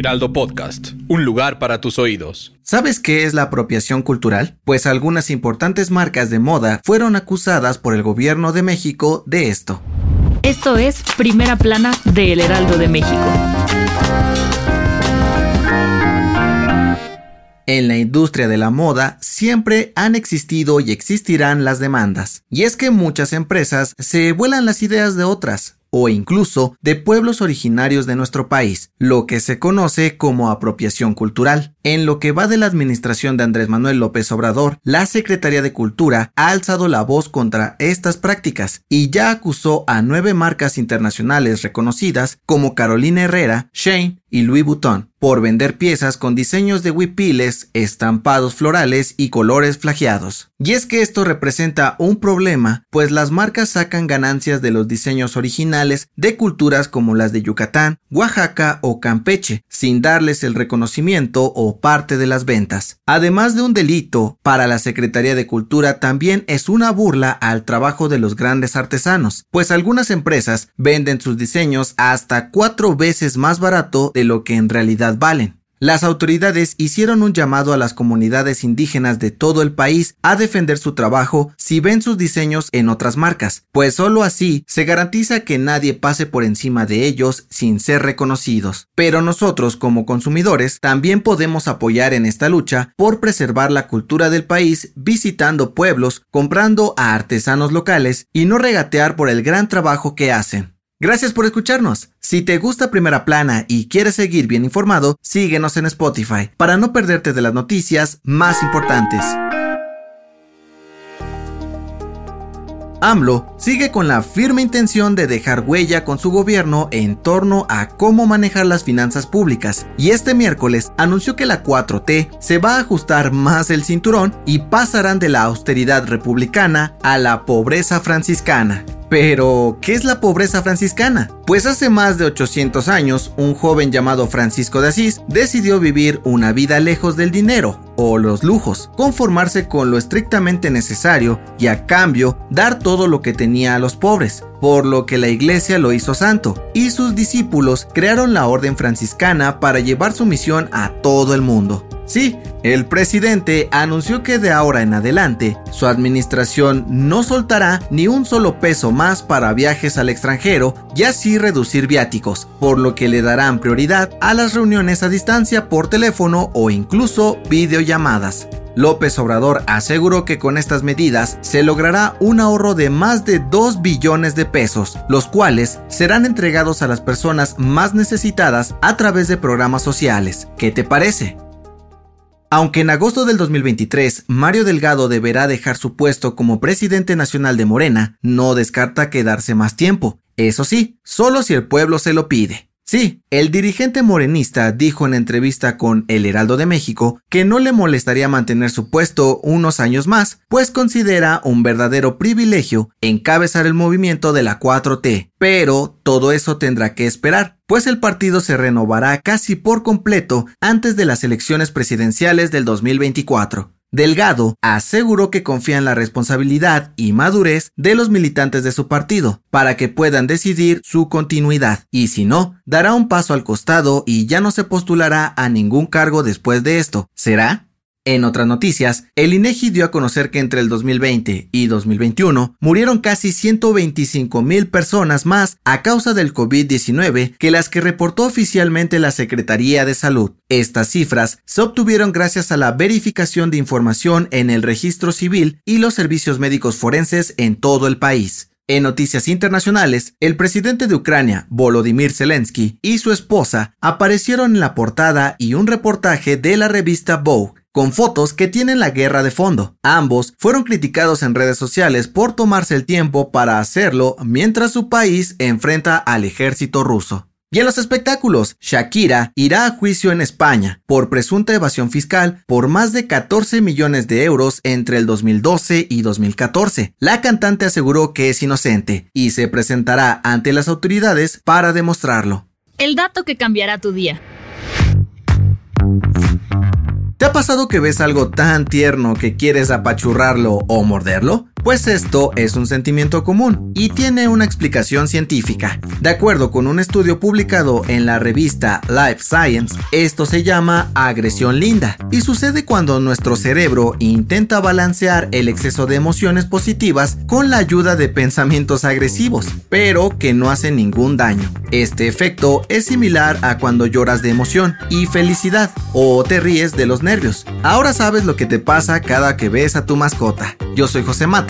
Heraldo Podcast, un lugar para tus oídos. ¿Sabes qué es la apropiación cultural? Pues algunas importantes marcas de moda fueron acusadas por el gobierno de México de esto. Esto es Primera Plana de El Heraldo de México. En la industria de la moda siempre han existido y existirán las demandas. Y es que muchas empresas se vuelan las ideas de otras, o incluso de pueblos originarios de nuestro país, lo que se conoce como apropiación cultural. En lo que va de la administración de Andrés Manuel López Obrador, la Secretaría de Cultura ha alzado la voz contra estas prácticas y ya acusó a nueve marcas internacionales reconocidas como Carolina Herrera, Shane y Louis Vuitton por vender piezas con diseños de huipiles, estampados florales y colores flageados. Y es que esto representa un problema, pues las marcas sacan ganancias de los diseños originales de culturas como las de Yucatán, Oaxaca o Campeche, sin darles el reconocimiento o parte de las ventas. Además de un delito, para la Secretaría de Cultura también es una burla al trabajo de los grandes artesanos, pues algunas empresas venden sus diseños hasta cuatro veces más barato de lo que en realidad valen. Las autoridades hicieron un llamado a las comunidades indígenas de todo el país a defender su trabajo si ven sus diseños en otras marcas, pues solo así se garantiza que nadie pase por encima de ellos sin ser reconocidos. Pero nosotros como consumidores también podemos apoyar en esta lucha por preservar la cultura del país visitando pueblos, comprando a artesanos locales y no regatear por el gran trabajo que hacen. Gracias por escucharnos. Si te gusta Primera Plana y quieres seguir bien informado, síguenos en Spotify para no perderte de las noticias más importantes. AMLO sigue con la firme intención de dejar huella con su gobierno en torno a cómo manejar las finanzas públicas y este miércoles anunció que la 4T se va a ajustar más el cinturón y pasarán de la austeridad republicana a la pobreza franciscana. Pero, ¿qué es la pobreza franciscana? Pues hace más de 800 años, un joven llamado Francisco de Asís decidió vivir una vida lejos del dinero o los lujos, conformarse con lo estrictamente necesario y a cambio dar todo lo que tenía a los pobres, por lo que la iglesia lo hizo santo, y sus discípulos crearon la orden franciscana para llevar su misión a todo el mundo. Sí, el presidente anunció que de ahora en adelante su administración no soltará ni un solo peso más para viajes al extranjero y así reducir viáticos, por lo que le darán prioridad a las reuniones a distancia por teléfono o incluso videollamadas. López Obrador aseguró que con estas medidas se logrará un ahorro de más de 2 billones de pesos, los cuales serán entregados a las personas más necesitadas a través de programas sociales. ¿Qué te parece? Aunque en agosto del 2023 Mario Delgado deberá dejar su puesto como presidente nacional de Morena, no descarta quedarse más tiempo. Eso sí, solo si el pueblo se lo pide. Sí, el dirigente morenista dijo en entrevista con El Heraldo de México que no le molestaría mantener su puesto unos años más, pues considera un verdadero privilegio encabezar el movimiento de la 4T. Pero todo eso tendrá que esperar, pues el partido se renovará casi por completo antes de las elecciones presidenciales del 2024. Delgado aseguró que confía en la responsabilidad y madurez de los militantes de su partido para que puedan decidir su continuidad y si no, dará un paso al costado y ya no se postulará a ningún cargo después de esto. ¿Será? En otras noticias, el INEGI dio a conocer que entre el 2020 y 2021 murieron casi 125 mil personas más a causa del COVID-19 que las que reportó oficialmente la Secretaría de Salud. Estas cifras se obtuvieron gracias a la verificación de información en el registro civil y los servicios médicos forenses en todo el país. En noticias internacionales, el presidente de Ucrania, Volodymyr Zelensky, y su esposa aparecieron en la portada y un reportaje de la revista Vogue con fotos que tienen la guerra de fondo. Ambos fueron criticados en redes sociales por tomarse el tiempo para hacerlo mientras su país enfrenta al ejército ruso. Y en los espectáculos, Shakira irá a juicio en España por presunta evasión fiscal por más de 14 millones de euros entre el 2012 y 2014. La cantante aseguró que es inocente y se presentará ante las autoridades para demostrarlo. El dato que cambiará tu día. ¿Te ha pasado que ves algo tan tierno que quieres apachurrarlo o morderlo? Pues esto es un sentimiento común y tiene una explicación científica. De acuerdo con un estudio publicado en la revista Life Science, esto se llama agresión linda y sucede cuando nuestro cerebro intenta balancear el exceso de emociones positivas con la ayuda de pensamientos agresivos, pero que no hacen ningún daño. Este efecto es similar a cuando lloras de emoción y felicidad o te ríes de los nervios. Ahora sabes lo que te pasa cada que ves a tu mascota. Yo soy José Mata